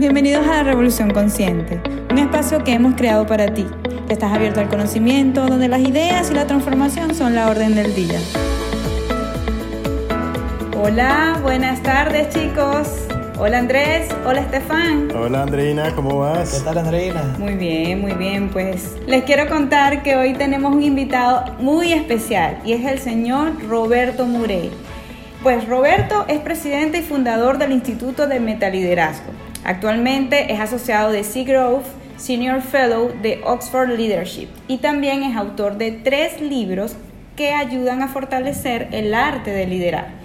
Bienvenidos a la Revolución Consciente, un espacio que hemos creado para ti, que estás abierto al conocimiento, donde las ideas y la transformación son la orden del día. Hola, buenas tardes chicos. Hola Andrés, hola Estefan. Hola Andreina, ¿cómo vas? ¿Qué tal Andreina? Muy bien, muy bien. Pues les quiero contar que hoy tenemos un invitado muy especial y es el señor Roberto Murey. Pues Roberto es presidente y fundador del Instituto de Metaliderazgo. Actualmente es asociado de Seagrove, Senior Fellow de Oxford Leadership y también es autor de tres libros que ayudan a fortalecer el arte de liderar.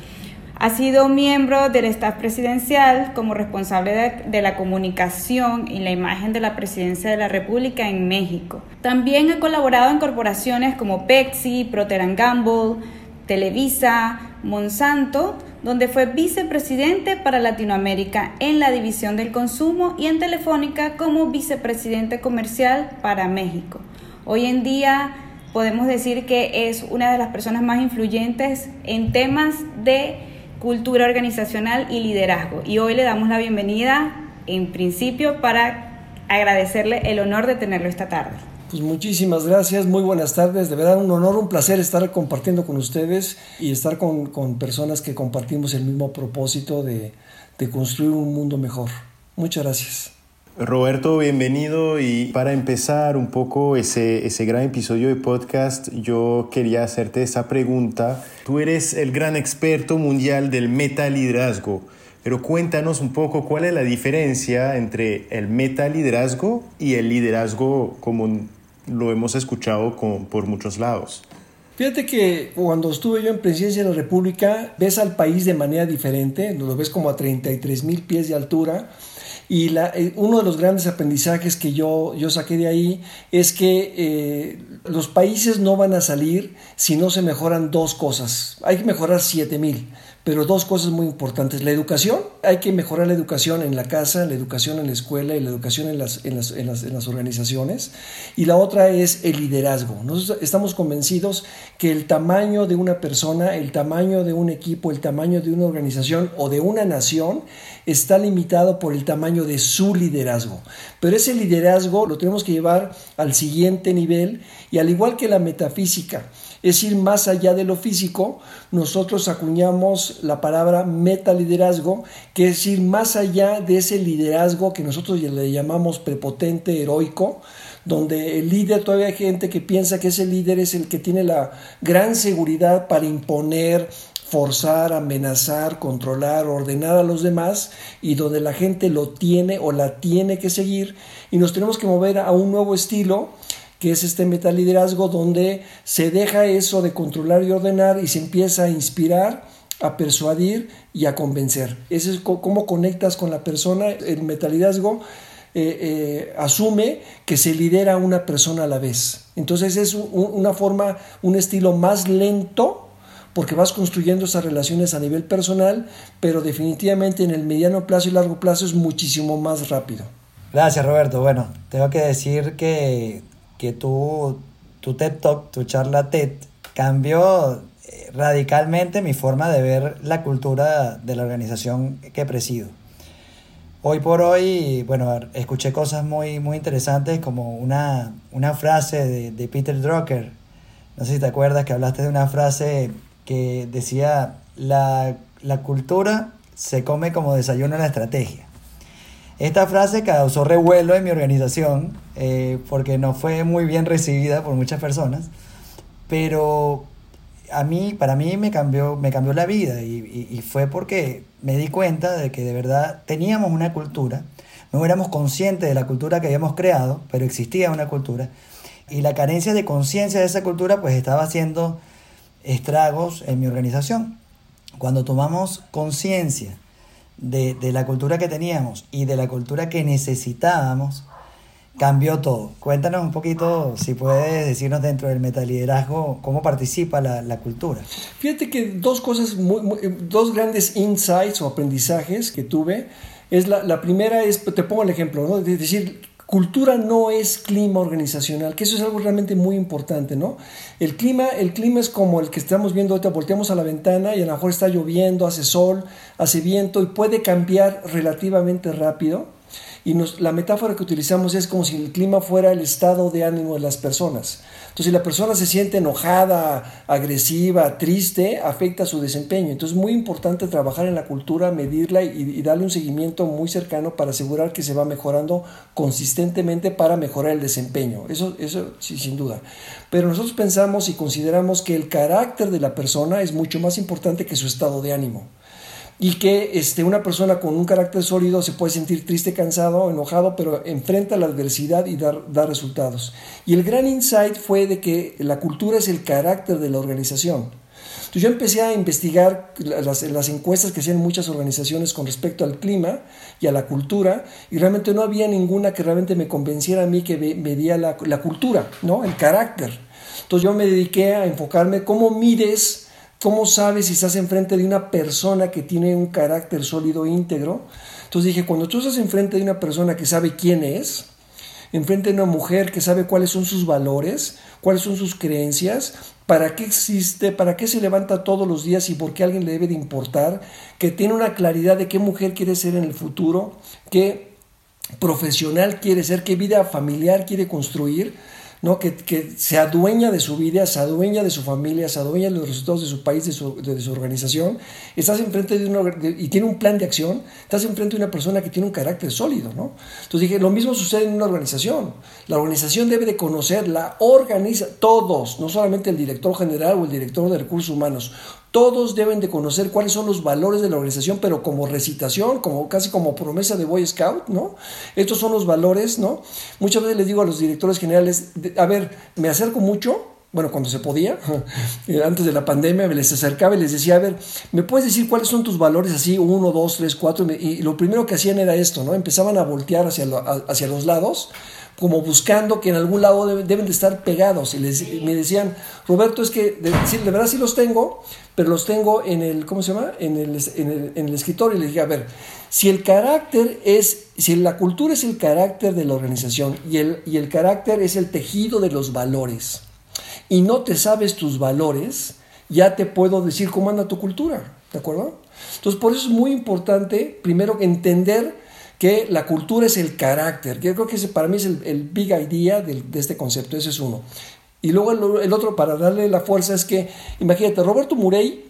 Ha sido miembro del staff presidencial como responsable de, la comunicación y la imagen de la presidencia de la República en México. También ha colaborado en corporaciones como Pepsi, Procter Gamble, Televisa, Monsanto, donde fue vicepresidente para Latinoamérica en la división del consumo y en Telefónica como vicepresidente comercial para México. Hoy en día podemos decir que es una de las personas más influyentes en temas de cultura organizacional y liderazgo. Y hoy le damos la bienvenida, en principio, para agradecerle el honor de tenerlo esta tarde. Pues muchísimas gracias, muy buenas tardes, de verdad un honor, un placer estar compartiendo con ustedes y estar con, con personas que compartimos el mismo propósito de, de construir un mundo mejor. Muchas gracias. Roberto, bienvenido y para empezar un poco ese, ese gran episodio de podcast, yo quería hacerte esa pregunta. Tú eres el gran experto mundial del metaliderazgo, pero cuéntanos un poco cuál es la diferencia entre el metaliderazgo y el liderazgo como lo hemos escuchado por muchos lados. Fíjate que cuando estuve yo en presidencia de la República, ves al país de manera diferente, lo ves como a 33 mil pies de altura y eh, uno de los grandes aprendizajes que yo, saqué de ahí es que eh, los países no van a salir si no se mejoran dos cosas. Hay que mejorar 7000, pero dos cosas muy importantes. La educación, hay que mejorar la educación en la casa, la educación en la escuela y la educación en las, en las, en las, en las organizaciones. Y la otra es el liderazgo. Nosotros estamos convencidos que el tamaño de una persona, el tamaño de un equipo, el tamaño de una organización o de una nación está limitado por el tamaño de su liderazgo. Pero ese liderazgo lo tenemos que llevar al siguiente nivel y al igual que la metafísica, es ir más allá de lo físico, nosotros acuñamos la palabra metaliderazgo, que es ir más allá de ese liderazgo que nosotros le llamamos prepotente, heroico, donde el líder, todavía hay gente que piensa que ese líder es el que tiene la gran seguridad para imponer, forzar, amenazar, controlar, ordenar a los demás y donde la gente lo tiene o la tiene que seguir y nos tenemos que mover a un nuevo estilo que es este metaliderazgo donde se deja eso de controlar y ordenar y se empieza a inspirar, a persuadir y a convencer. Ese es cómo conectas con la persona. El metaliderazgo eh, eh, asume que se lidera una persona a la vez. Entonces es una forma, un estilo más lento porque vas construyendo esas relaciones a nivel personal, pero definitivamente en el mediano plazo y largo plazo es muchísimo más rápido. Gracias Roberto. Bueno, tengo que decir que que tu, tu TED Talk, tu charla TED, cambió eh, radicalmente mi forma de ver la cultura de la organización que presido. Hoy por hoy, bueno, escuché cosas muy, muy interesantes como una, una frase de, de Peter Drucker. No sé si te acuerdas que hablaste de una frase que decía, la, la cultura se come como desayuno en la estrategia. Esta frase causó revuelo en mi organización eh, porque no fue muy bien recibida por muchas personas, pero a mí, para mí me cambió, me cambió la vida y, y, fue porque me di cuenta de que de verdad teníamos una cultura, no éramos conscientes de la cultura que habíamos creado, pero existía una cultura y la carencia de conciencia de esa cultura pues estaba haciendo estragos en mi organización. Cuando tomamos conciencia de, la cultura que teníamos y de la cultura que necesitábamos, cambió todo. Cuéntanos un poquito, si puedes decirnos dentro del metaliderazgo, cómo participa la, cultura. Fíjate que dos cosas, dos grandes insights o aprendizajes que tuve, es la, la primera es, te pongo el ejemplo, ¿no? Es decir, Cultura no es clima organizacional, que eso es algo realmente muy importante, ¿no? El clima, el clima es como el que estamos viendo ahorita, volteamos a la ventana y a lo mejor está lloviendo, hace sol, hace viento y puede cambiar relativamente rápido. Y la metáfora que utilizamos es como si el clima fuera el estado de ánimo de las personas. Entonces, si la persona se siente enojada, agresiva, triste, afecta su desempeño. Entonces, es muy importante trabajar en la cultura, medirla y, darle un seguimiento muy cercano para asegurar que se va mejorando consistentemente para mejorar el desempeño. Eso, eso sí, sin duda. Pero nosotros pensamos y consideramos que el carácter de la persona es mucho más importante que su estado de ánimo y que este, una persona con un carácter sólido se puede sentir triste, cansado, enojado, pero enfrenta la adversidad y da, resultados. Y el gran insight fue de que la cultura es el carácter de la organización. Entonces yo empecé a investigar las, las, encuestas que hacían muchas organizaciones con respecto al clima y a la cultura y realmente no había ninguna que realmente me convenciera a mí que medía la, la cultura, ¿no? el carácter. Entonces yo me dediqué a enfocarme cómo mides ¿Cómo sabes si estás enfrente de una persona que tiene un carácter sólido e íntegro? Entonces dije, cuando tú estás enfrente de una persona que sabe quién es, enfrente de una mujer que sabe cuáles son sus valores, cuáles son sus creencias, para qué existe, para qué se levanta todos los días y por qué alguien le debe de importar, que tiene una claridad de qué mujer quiere ser en el futuro, qué profesional quiere ser, qué vida familiar quiere construir, ¿no? Que, que, se adueña de su vida, se adueña de su familia, se adueña de los resultados de su país, de su, organización, estás enfrente de una, y tiene un plan de acción, estás enfrente de una persona que tiene un carácter sólido, ¿no? Entonces dije, lo mismo sucede en una organización. La organización debe de conocer, la organiza, todos, no solamente el director general o el director de recursos humanos, todos deben de conocer cuáles son los valores de la organización, pero como recitación, como casi como promesa de Boy Scout, ¿no? Estos son los valores, ¿no? Muchas veces les digo a los directores generales, a ver, me acerco mucho, bueno, cuando se podía, antes de la pandemia, me les acercaba y les decía, a ver, ¿me puedes decir cuáles son tus valores así, uno, dos, tres, cuatro? Y lo primero que hacían era esto, ¿no? Empezaban a voltear hacia, hacia los lados como buscando que en algún lado deben de estar pegados. Y me decían, Roberto, es que de, de, verdad sí los tengo, pero los tengo en el, ¿cómo se llama? En el, en el, en el escritorio. Y les dije, a ver, si el carácter es, si la cultura es el carácter de la organización y el, y el carácter es el tejido de los valores, y no te sabes tus valores, ya te puedo decir cómo anda tu cultura, ¿de acuerdo? Entonces, por eso es muy importante, primero, entender que la cultura es el carácter, yo creo que ese para mí es el, big idea de, este concepto, ese es uno. Y luego el, otro, para darle la fuerza, es que, imagínate, Roberto Murey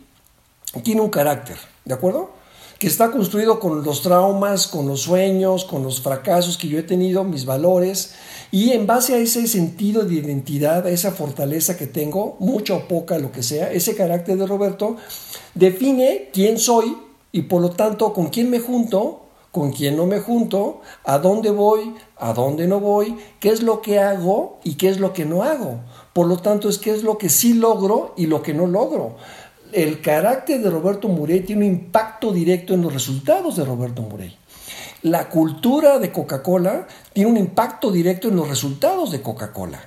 tiene un carácter, ¿de acuerdo? Que está construido con los traumas, con los sueños, con los fracasos que yo he tenido, mis valores, y en base a ese sentido de identidad, a esa fortaleza que tengo, mucha o poca, lo que sea, ese carácter de Roberto, define quién soy y por lo tanto con quién me junto con quién no me junto, a dónde voy, a dónde no voy, qué es lo que hago y qué es lo que no hago. Por lo tanto, es qué es lo que sí logro y lo que no logro. El carácter de Roberto Murey tiene un impacto directo en los resultados de Roberto Murey. La cultura de Coca-Cola tiene un impacto directo en los resultados de Coca-Cola.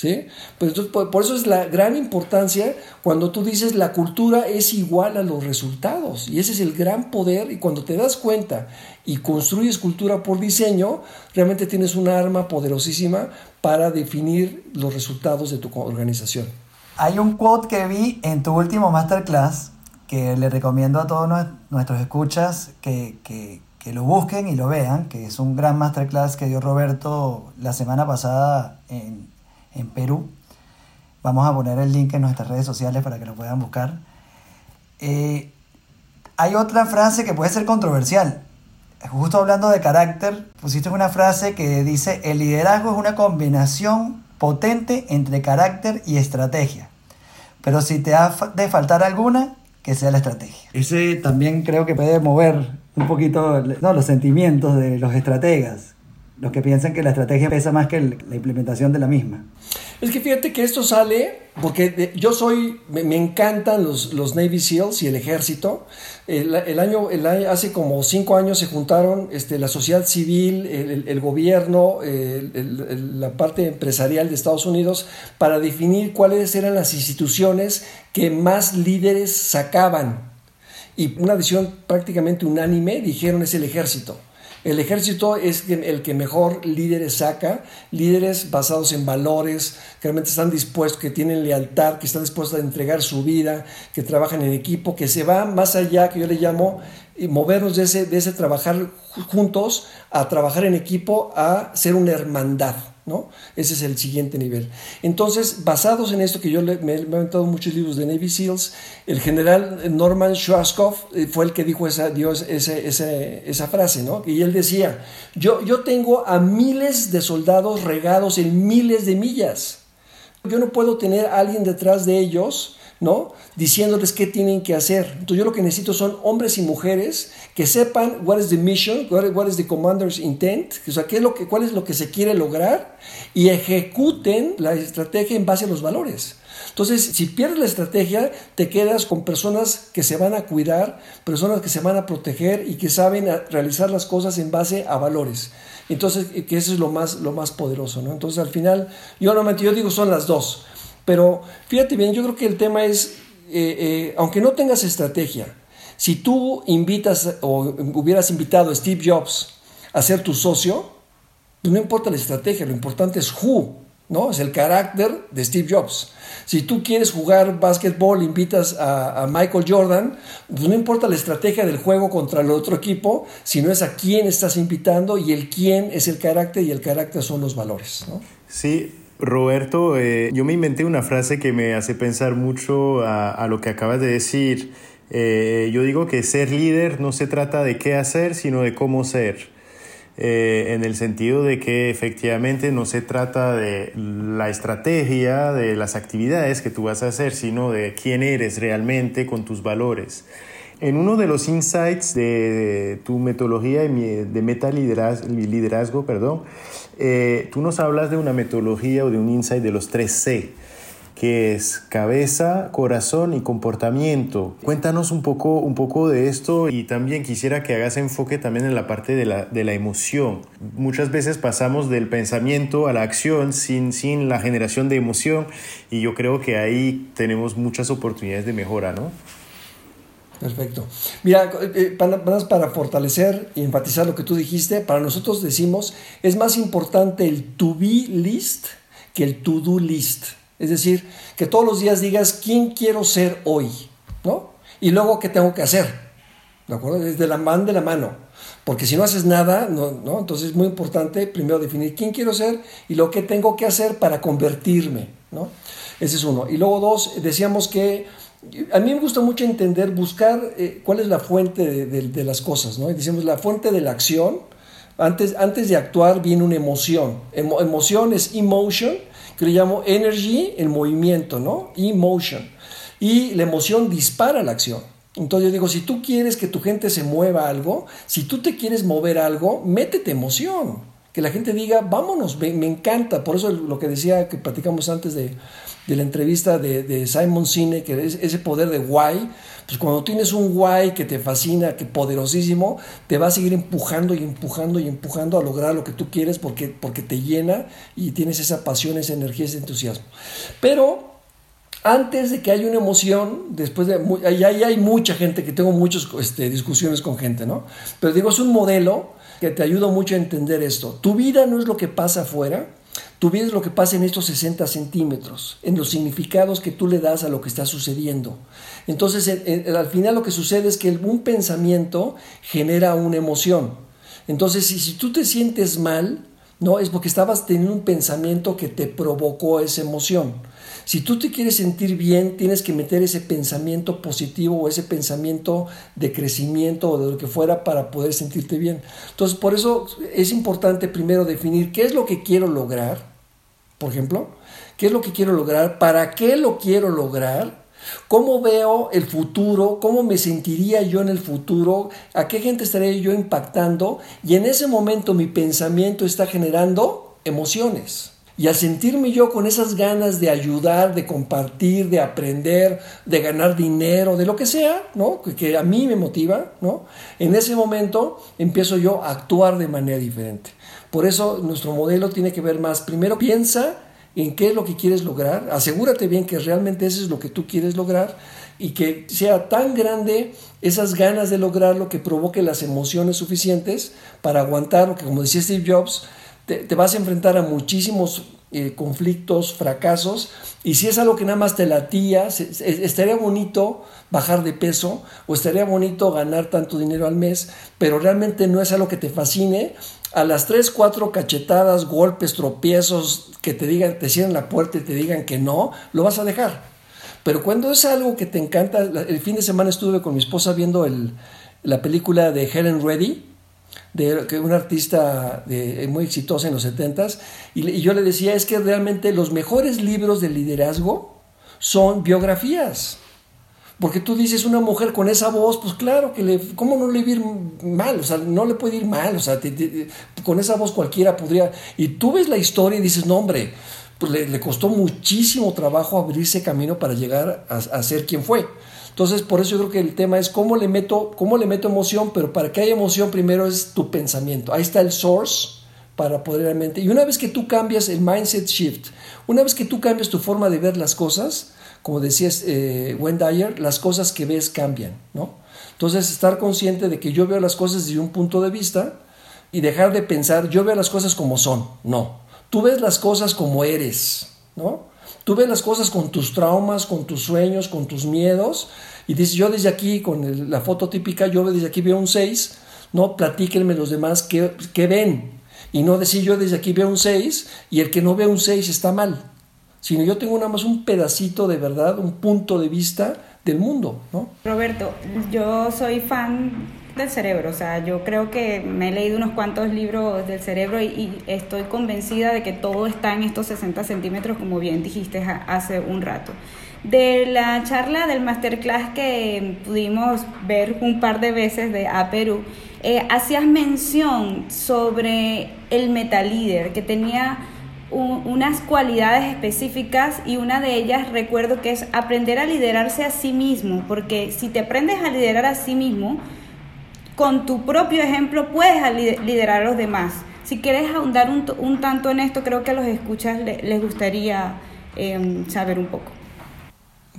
¿Sí? Pues por, eso es la gran importancia cuando tú dices la cultura es igual a los resultados y ese es el gran poder y cuando te das cuenta y construyes cultura por diseño, realmente tienes una arma poderosísima para definir los resultados de tu organización. Hay un quote que vi en tu último masterclass que le recomiendo a todos nuestros escuchas que, que, que lo busquen y lo vean, que es un gran masterclass que dio Roberto la semana pasada en en Perú. Vamos a poner el link en nuestras redes sociales para que lo puedan buscar. Eh, hay otra frase que puede ser controversial. Justo hablando de carácter, pusiste una frase que dice, el liderazgo es una combinación potente entre carácter y estrategia. Pero si te ha de faltar alguna, que sea la estrategia. Ese también creo que puede mover un poquito los sentimientos de los estrategas los que piensan que la estrategia pesa más que la implementación de la misma. Es que fíjate que esto sale porque yo soy, me, encantan los, los, Navy SEALs y el ejército. El, año, el hace como cinco años se juntaron este, la sociedad civil, el, gobierno, la parte empresarial de Estados Unidos para definir cuáles eran las instituciones que más líderes sacaban. Y una decisión prácticamente unánime dijeron es el ejército. El ejército es el que mejor líderes saca, líderes basados en valores, que realmente están dispuestos, que tienen lealtad, que están dispuestos a entregar su vida, que trabajan en equipo, que se va más allá, que yo le llamo y movernos de ese, de ese trabajar juntos a trabajar en equipo a ser una hermandad. ¿No? Ese es el siguiente nivel. Entonces, basados en esto que yo me, he inventado muchos libros de Navy SEALs, el general Norman Schwarzkopf eh, fue el que dijo esa, Dios, esa frase, ¿no? Y él decía, yo, yo tengo a miles de soldados regados en miles de millas. Yo no puedo tener a alguien detrás de ellos ¿no? Diciéndoles qué tienen que hacer. Entonces yo lo que necesito son hombres y mujeres que sepan what is the mission, what is the commander's intent, o sea, qué es lo que, cuál es lo que se quiere lograr y ejecuten la estrategia en base a los valores. Entonces, si pierdes la estrategia, te quedas con personas que se van a cuidar, personas que se van a proteger y que saben realizar las cosas en base a valores. Entonces, que eso es lo más, lo más poderoso, ¿no? Entonces, al final, yo normalmente yo digo son las dos. Pero fíjate bien, yo creo que el tema es, eh, eh, aunque no tengas estrategia, si tú invitas o hubieras invitado a Steve Jobs a ser tu socio, pues no importa la estrategia, lo importante es who, ¿no? Es el carácter de Steve Jobs. Si tú quieres jugar básquetbol, invitas a, Michael Jordan, pues no importa la estrategia del juego contra el otro equipo, sino es a quién estás invitando y el quién es el carácter y el carácter son los valores, ¿no? Sí, Roberto, eh, yo me inventé una frase que me hace pensar mucho a, lo que acabas de decir. Eh, yo digo que ser líder no se trata de qué hacer, sino de cómo ser. Eh, en el sentido de que efectivamente no se trata de la estrategia, de las actividades que tú vas a hacer, sino de quién eres realmente con tus valores. En uno de los insights de tu metodología de meta liderazgo, perdón, eh, tú nos hablas de una metodología o de un insight de los tres C, que es cabeza, corazón y comportamiento. Cuéntanos un poco, un poco de esto y también quisiera que hagas enfoque también en la parte de la, de la emoción. Muchas veces pasamos del pensamiento a la acción sin, sin la generación de emoción y yo creo que ahí tenemos muchas oportunidades de mejora, ¿no? Perfecto. Mira, eh, para, para fortalecer y enfatizar lo que tú dijiste, para nosotros decimos, es más importante el to be list que el to do list. Es decir, que todos los días digas quién quiero ser hoy, ¿no? Y luego qué tengo que hacer, ¿de acuerdo? La mano de la mano. Porque si no haces nada, ¿no? Entonces es muy importante primero definir quién quiero ser y lo que tengo que hacer para convertirme, ¿no? Ese es uno. Y luego dos, decíamos que a mí me gusta mucho entender, buscar eh, cuál es la fuente de, las cosas, ¿no? Decimos, la fuente de la acción, antes, antes de actuar viene una emoción. emoción es emotion, que le llamo energy, el movimiento, ¿no? Emotion. Y la emoción dispara la acción. Entonces yo digo, si tú quieres que tu gente se mueva algo, si tú te quieres mover algo, métete emoción. Que la gente diga, vámonos, me, me encanta. Por eso lo que decía que platicamos antes de, de la entrevista de, Simon Sinek, que es ese poder de guay, pues cuando tienes un guay que te fascina, que poderosísimo, te va a seguir empujando y empujando y empujando a lograr lo que tú quieres porque, porque te llena y tienes esa pasión, esa energía, ese entusiasmo. Pero antes de que haya una emoción, después de, ahí, hay mucha gente, que tengo muchas este, discusiones con gente, ¿no? Pero digo, es un modelo que te ayuda mucho a entender esto. Tu vida no es lo que pasa afuera, Tú ves lo que pasa en estos 60 centímetros, en los significados que tú le das a lo que está sucediendo. Entonces, al final lo que sucede es que un pensamiento genera una emoción. Entonces, si, si tú te sientes mal, no es porque estabas teniendo un pensamiento que te provocó esa emoción. Si tú te quieres sentir bien, tienes que meter ese pensamiento positivo o ese pensamiento de crecimiento o de lo que fuera para poder sentirte bien. Entonces, por eso es importante primero definir qué es lo que quiero lograr, por ejemplo, qué es lo que quiero lograr, para qué lo quiero lograr, cómo veo el futuro, cómo me sentiría yo en el futuro, a qué gente estaría yo impactando y en ese momento mi pensamiento está generando emociones. Y al sentirme yo con esas ganas de ayudar, de compartir, de aprender, de ganar dinero, de lo que sea, ¿no? Que, a mí me motiva, ¿no? En ese momento empiezo yo a actuar de manera diferente. Por eso nuestro modelo tiene que ver más, primero piensa en qué es lo que quieres lograr, asegúrate bien que realmente eso es lo que tú quieres lograr y que sea tan grande esas ganas de lograrlo que provoque las emociones suficientes para aguantar, que como decía Steve Jobs, te, vas a enfrentar a muchísimos eh, conflictos, fracasos, y si es algo que nada más te latía, estaría bonito bajar de peso o estaría bonito ganar tanto dinero al mes, pero realmente no es algo que te fascine. A las 3, 4 cachetadas, golpes, tropiezos, que te digan, te cierren la puerta y te digan que no, lo vas a dejar. Pero cuando es algo que te encanta, el fin de semana estuve con mi esposa viendo la película de Helen Reddy, de una artista de, muy exitosa en los 70s, y, yo le decía, es que realmente los mejores libros de liderazgo son biografías. Porque tú dices, una mujer con esa voz, pues claro que le, ¿cómo no le va ir mal? O sea, no le puede ir mal, o sea, con esa voz cualquiera podría... Y tú ves la historia y dices, no hombre, pues le, costó muchísimo trabajo abrirse camino para llegar a ser quien fue. Entonces, por eso yo creo que el tema es cómo le meto, cómo le meto emoción, pero para que haya emoción primero es tu pensamiento. Ahí está el source para poder realmente. Y una vez que tú cambias el mindset shift, una vez que tú cambias tu forma de ver las cosas, como decías eh, Dyer, las cosas que ves cambian, ¿no? Entonces, estar consciente de que yo veo las cosas desde un punto de vista y dejar de pensar, yo veo las cosas como son, no. Tú ves las cosas como eres, ¿no? Tú ves las cosas con tus traumas, con tus sueños, con tus miedos, y dices, yo desde aquí, con la foto típica, yo desde aquí veo un 6, no, platíquenme los demás qué, ven, y no decir yo desde aquí veo un 6 y el que no ve un 6 está mal, sino yo tengo nada más un pedacito de verdad, un punto de vista del mundo, ¿no? Roberto, yo soy fan del cerebro. O sea, yo creo que me he leído unos cuantos libros del cerebro y, estoy convencida de que todo está en estos 60 centímetros, como bien dijiste hace un rato. De la charla del masterclass que pudimos ver un par de veces de A Perú, eh, hacías mención sobre el metalíder, que tenía unas cualidades específicas y una de ellas recuerdo que es aprender a liderarse a sí mismo, porque si te aprendes a liderar a sí mismo, con tu propio ejemplo puedes liderar a los demás. Si quieres ahondar un, tanto en esto, creo que a los escuchas les gustaría em, saber un poco.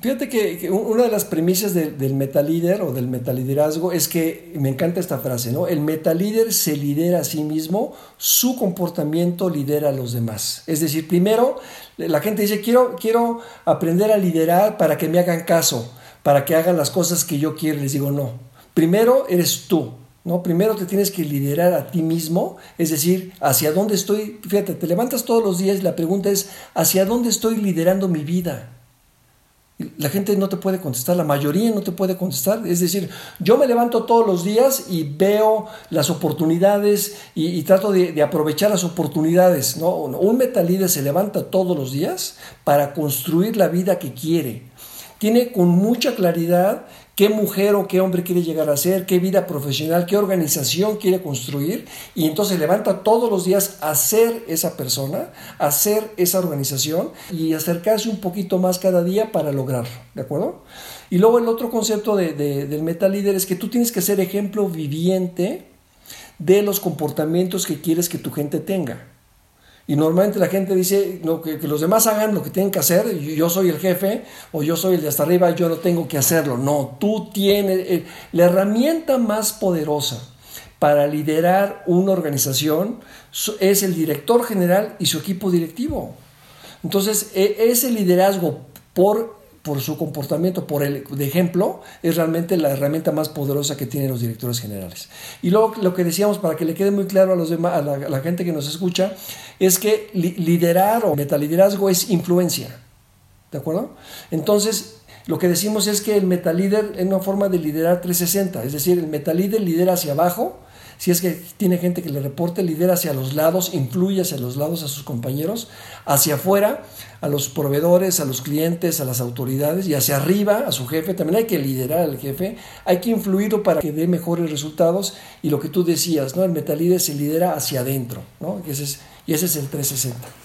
Fíjate que, una de las premisas del metalíder o del metaliderazgo es que me encanta esta frase, ¿no? El metalíder se lidera a sí mismo, su comportamiento lidera a los demás. Es decir, primero la gente dice, quiero, quiero aprender a liderar para que me hagan caso, para que hagan las cosas que yo quiero. Les digo, no, primero eres tú, ¿no? Primero te tienes que liderar a ti mismo, es decir, hacia dónde estoy, fíjate, te levantas todos los días y la pregunta es, ¿hacia dónde estoy liderando mi vida? La gente no te puede contestar, la mayoría no te puede contestar. Es decir, yo me levanto todos los días y veo las oportunidades y, trato de, aprovechar las oportunidades. ¿no? Un metalíder se levanta todos los días para construir la vida que quiere. Tiene con mucha claridad qué mujer o qué hombre quiere llegar a ser, qué vida profesional, qué organización quiere construir y entonces levanta todos los días a ser esa persona, a ser esa organización y acercarse un poquito más cada día para lograrlo, ¿de acuerdo? Y luego el otro concepto de, del meta líder es que tú tienes que ser ejemplo viviente de los comportamientos que quieres que tu gente tenga. Y normalmente la gente dice no, que, los demás hagan lo que tienen que hacer, yo, soy el jefe o yo soy el de hasta arriba, yo no tengo que hacerlo. No, tú tienes eh, la herramienta más poderosa para liderar una organización es el director general y su equipo directivo. Entonces, e, ese liderazgo por por su comportamiento, por el de ejemplo, es realmente la herramienta más poderosa que tienen los directores generales. Y luego lo que decíamos, para que le quede muy claro a, los demás, a, la, gente que nos escucha, es que liderar o metaliderazgo es influencia. ¿De acuerdo? Entonces, lo que decimos es que el metalíder es una forma de liderar 360, es decir, el metalíder lidera hacia abajo, si es que tiene gente que le reporte, lidera hacia los lados, influye hacia los lados a sus compañeros, hacia afuera, a los proveedores, a los clientes, a las autoridades y hacia arriba, a su jefe. También hay que liderar al jefe, hay que influirlo para que dé mejores resultados y lo que tú decías, ¿no? El metalíder se lidera hacia adentro, ¿no? Ese es, y ese es el 360.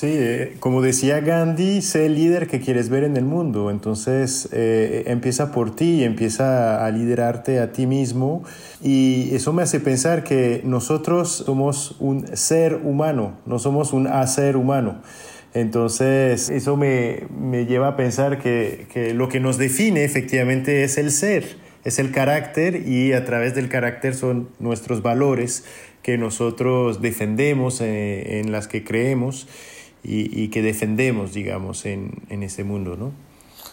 Sí, eh, como decía Gandhi, sé el líder que quieres ver en el mundo. Entonces eh, empieza por ti, empieza a liderarte a ti mismo. Y eso me hace pensar que nosotros somos un ser humano, no somos un hacer humano. Entonces eso me, me lleva a pensar que, que lo que nos define efectivamente es el ser, es el carácter y a través del carácter son nuestros valores que nosotros defendemos, eh, en las que creemos y, que defendemos, digamos, en, en ese mundo, ¿no?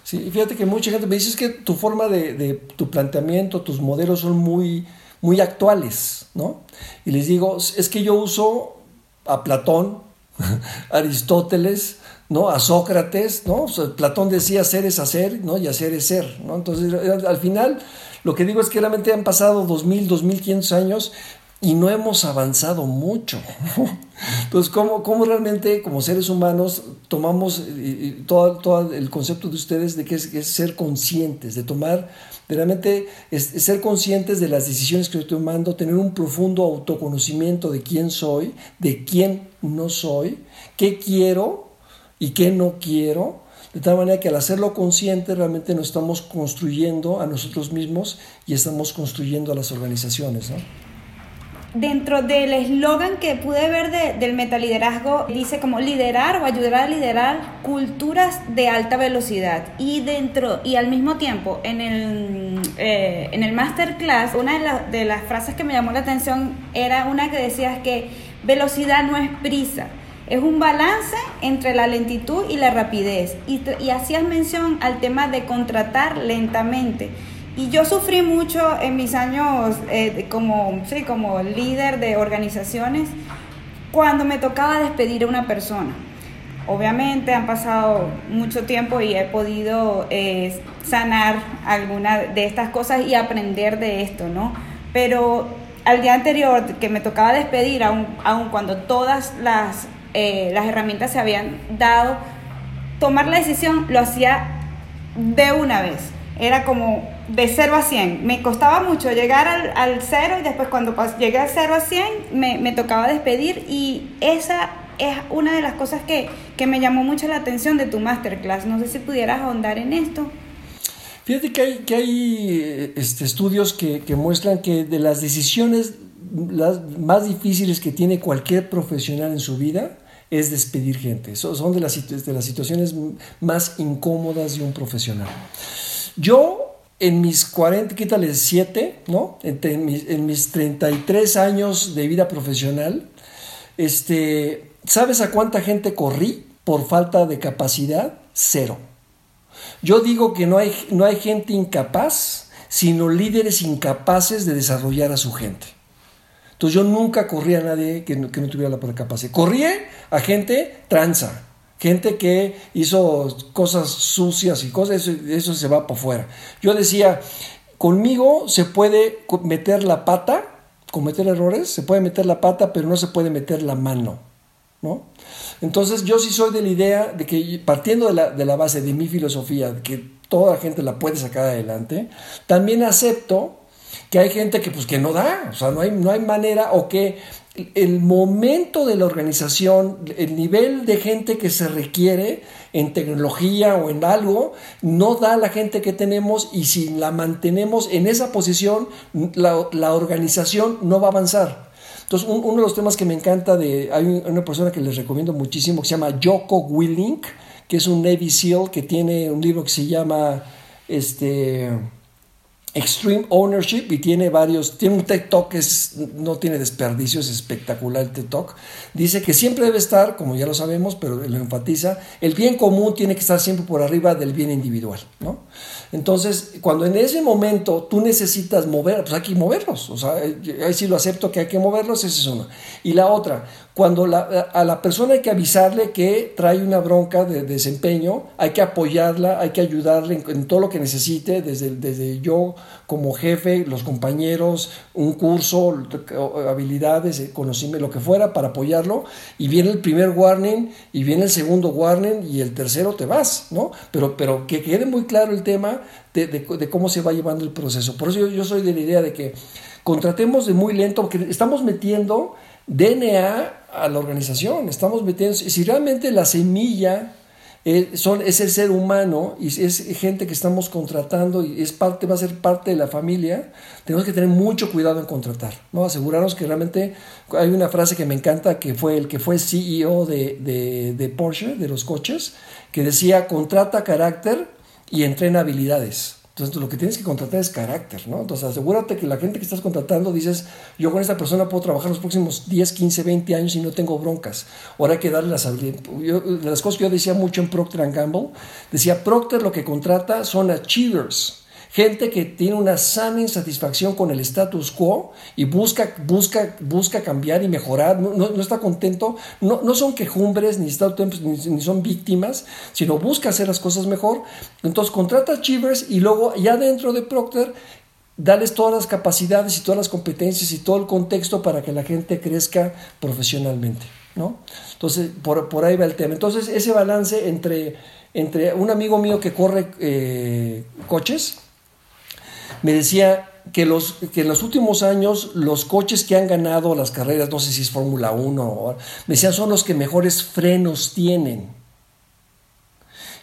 Sí, fíjate que mucha gente me dice que tu forma de, tu planteamiento, tus modelos son muy, muy actuales, ¿no? Y les digo, es que yo uso a Platón, Aristóteles, ¿no? A Sócrates, ¿no? Platón decía hacer es hacer, ¿no? Y hacer es ser, ¿no? Entonces, al final, lo que digo es que realmente han pasado 2000, 2500 años y no hemos avanzado mucho. Entonces, ¿cómo, ¿cómo, realmente como seres humanos tomamos todo, todo, el concepto de ustedes de que es, ser conscientes, de tomar, realmente ser conscientes de las decisiones que estoy tomando, tener un profundo autoconocimiento de quién soy, de quién no soy, qué quiero y qué no quiero? De tal manera que al hacerlo consciente realmente nos estamos construyendo a nosotros mismos y estamos construyendo a las organizaciones. ¿no? Dentro del eslogan que pude ver del metaliderazgo, dice como liderar o ayudar a liderar culturas de alta velocidad. Y dentro, y al mismo tiempo, en el, eh, en el masterclass, una de, de las frases que me llamó la atención era una que decía que velocidad no es prisa. Es un balance entre la lentitud y la rapidez. Y hacías mención al tema de contratar lentamente. Y yo sufrí mucho en mis años eh, como, sí, como líder de organizaciones cuando me tocaba despedir a una persona. Obviamente han pasado mucho tiempo y he podido eh, sanar alguna de estas cosas y aprender de esto, ¿no? Pero al día anterior que me tocaba despedir, aun, cuando todas las, eh, las herramientas se habían dado, tomar la decisión lo hacía de una vez. Era como de 0 a 100. Me costaba mucho llegar al, al 0 y después cuando llegué al 0 a 100 me, tocaba despedir y esa es una de las cosas que, que, me llamó mucho la atención de tu masterclass. No sé si pudieras ahondar en esto. Fíjate que hay, que hay este, estudios que, que muestran que de las decisiones las más difíciles que tiene cualquier profesional en su vida, es despedir gente. Son de las, de las situaciones más incómodas de un profesional. Yo en mis 40, quítale 7, ¿no? En, mis, en mis 33 años de vida profesional, este, ¿sabes a cuánta gente corrí por falta de capacidad? Cero. Yo digo que no hay, no hay gente incapaz, sino líderes incapaces de desarrollar a su gente. Entonces yo nunca corrí a nadie que no, que no tuviera la capacidad. Corrí a gente tranza, gente que hizo cosas sucias y cosas, eso, eso se va para afuera. Yo decía, conmigo se puede meter la pata, cometer errores, se puede meter la pata, pero no se puede meter la mano. ¿no? Entonces yo sí soy de la idea de que partiendo de la, de la base de mi filosofía, de que toda la gente la puede sacar adelante, también acepto que hay gente que pues que no da, o sea, no hay, no hay manera o que el momento de la organización, el nivel de gente que se requiere en tecnología o en algo, no da la gente que tenemos y si la mantenemos en esa posición, la, organización no va a avanzar. Entonces, uno de los temas que me encanta de, hay una persona que les recomiendo muchísimo que se llama Joko Willink, que es un Navy SEAL que tiene un libro que se llama, este, Extreme Ownership y tiene varios, tiene un TED Talk que no tiene desperdicio, es espectacular el TED Talk. Dice que siempre debe estar, como ya lo sabemos, pero lo enfatiza, el bien común tiene que estar siempre por arriba del bien individual, ¿no? Entonces, cuando en ese momento tú necesitas mover, pues hay que moverlos, o sea, ahí sí lo acepto que hay que moverlos, esa es una. Y la otra, cuando a la persona hay que avisarle que trae una bronca de, desempeño, hay que apoyarla, hay que ayudarle en, todo lo que necesite, desde, desde yo como jefe, los compañeros, un curso, habilidades, conocimiento, lo que fuera para apoyarlo. Y viene el primer warning, y viene el segundo warning, y el tercero te vas, ¿no? Pero, pero que quede muy claro el tema de, cómo se va llevando el proceso. Por eso yo soy de la idea de que contratemos de muy lento, porque estamos metiendo DNA a la organización, estamos metiendo, si realmente la semilla eh, son, es el ser humano y es gente que estamos contratando y es parte, va a ser parte de la familia, tenemos que tener mucho cuidado en contratar, ¿no? asegurarnos que realmente, hay una frase que me encanta que fue el que fue CEO de, de, de Porsche, de los coches, que decía, contrata carácter y entrena habilidades. Entonces, lo que tienes que contratar es carácter, ¿no? Entonces, asegúrate que la gente que estás contratando dices, yo con esta persona puedo trabajar los próximos 10, 15, 20 años y no tengo broncas. Ahora hay que darle las habilidades. De las cosas que yo decía mucho en Procter Gamble, decía, Procter lo que contrata son achievers gente que tiene una sana insatisfacción con el status quo y busca, busca, busca cambiar y mejorar, no, no, está contento, no, no, son quejumbres ni, ni, son víctimas, sino busca hacer las cosas mejor. Entonces contrata achievers y luego ya dentro de Procter darles todas las capacidades y todas las competencias y todo el contexto para que la gente crezca profesionalmente. ¿no? Entonces, por, por ahí va el tema. Entonces, ese balance entre, entre un amigo mío que corre eh, coches, me decía que, los, que en los últimos años los coches que han ganado las carreras, no sé si es Fórmula 1, me decían son los que mejores frenos tienen.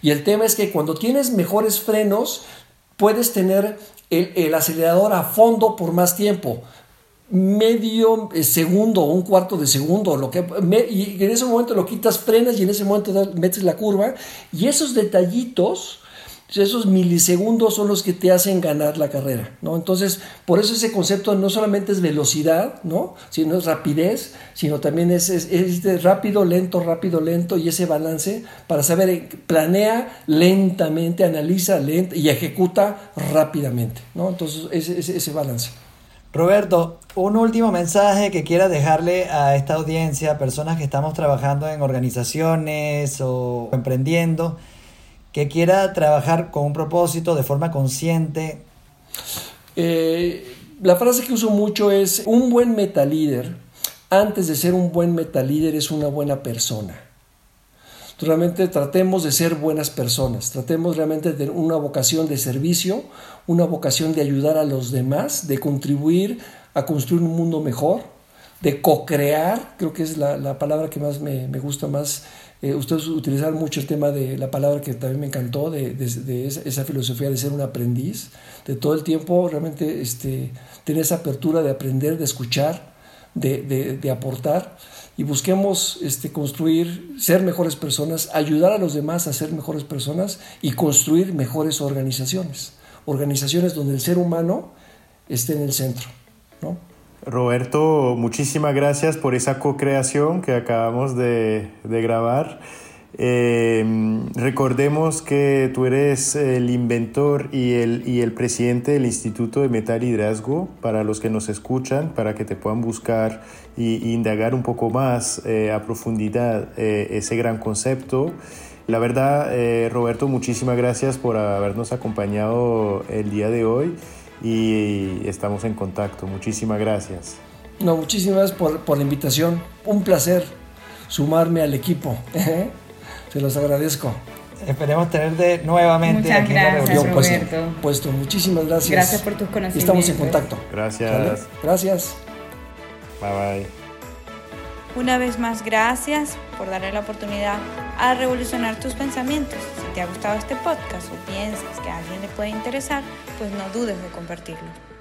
Y el tema es que cuando tienes mejores frenos, puedes tener el, acelerador a fondo por más tiempo medio eh, segundo o un cuarto de segundo, lo que, y en ese momento lo quitas, frenas y en ese momento metes la curva, y esos detallitos esos milisegundos son los que te hacen ganar la carrera, ¿no? Entonces, por eso ese concepto no solamente es velocidad, ¿no? Sino es rapidez, sino también es, es, rápido, lento, rápido, lento y ese balance para saber, eh, planea lentamente, analiza lento y ejecuta rápidamente, ¿no? Entonces, ese, ese, balance. Roberto, un último mensaje que quiera dejarle a esta audiencia, personas que estamos trabajando en organizaciones o emprendiendo, que quiera trabajar con un propósito de forma consciente? Eh, la frase que uso mucho es, un buen metalíder, antes de ser un buen metalíder, es una buena persona. Realmente tratemos de ser buenas personas, tratemos realmente de una vocación de servicio, una vocación de ayudar a los demás, de contribuir a construir un mundo mejor, de co-crear, creo que es la, palabra que más me, me gusta más eh, ustedes utilizaron mucho el tema de la palabra que también me encantó, de, esa, filosofía de ser un aprendiz, de todo el tiempo realmente este, tener esa apertura de aprender, de escuchar, de, aportar y busquemos este, construir, ser mejores personas, ayudar a los demás a ser mejores personas y construir mejores organizaciones. Organizaciones donde el ser humano esté en el centro. ¿no? Roberto, muchísimas gracias por esa co-creación que acabamos de, grabar. Em, recordemos que tú eres el inventor y el, y el presidente del Instituto de Metal Hidrazgo, para los que nos escuchan, para que te puedan buscar y, indagar un poco más eh, a profundidad eh, ese gran concepto. La verdad, eh, Roberto, muchísimas gracias por habernos acompañado el día de hoy y estamos en contacto. Muchísimas gracias. No, muchísimas por, por la invitación. Un placer sumarme al equipo. Se los agradezco. Esperemos tenerte nuevamente aquí en la reunión. Roberto. Puesto, muchísimas gracias. Gracias por tus conocimientos. Estamos en contacto. Gracias. Gracias. Bye bye. Una vez más, gracias por darle la oportunidad a revolucionar tus pensamientos. Si te ha gustado este podcast o piensas que a alguien le puede interesar, pues no dudes de compartirlo.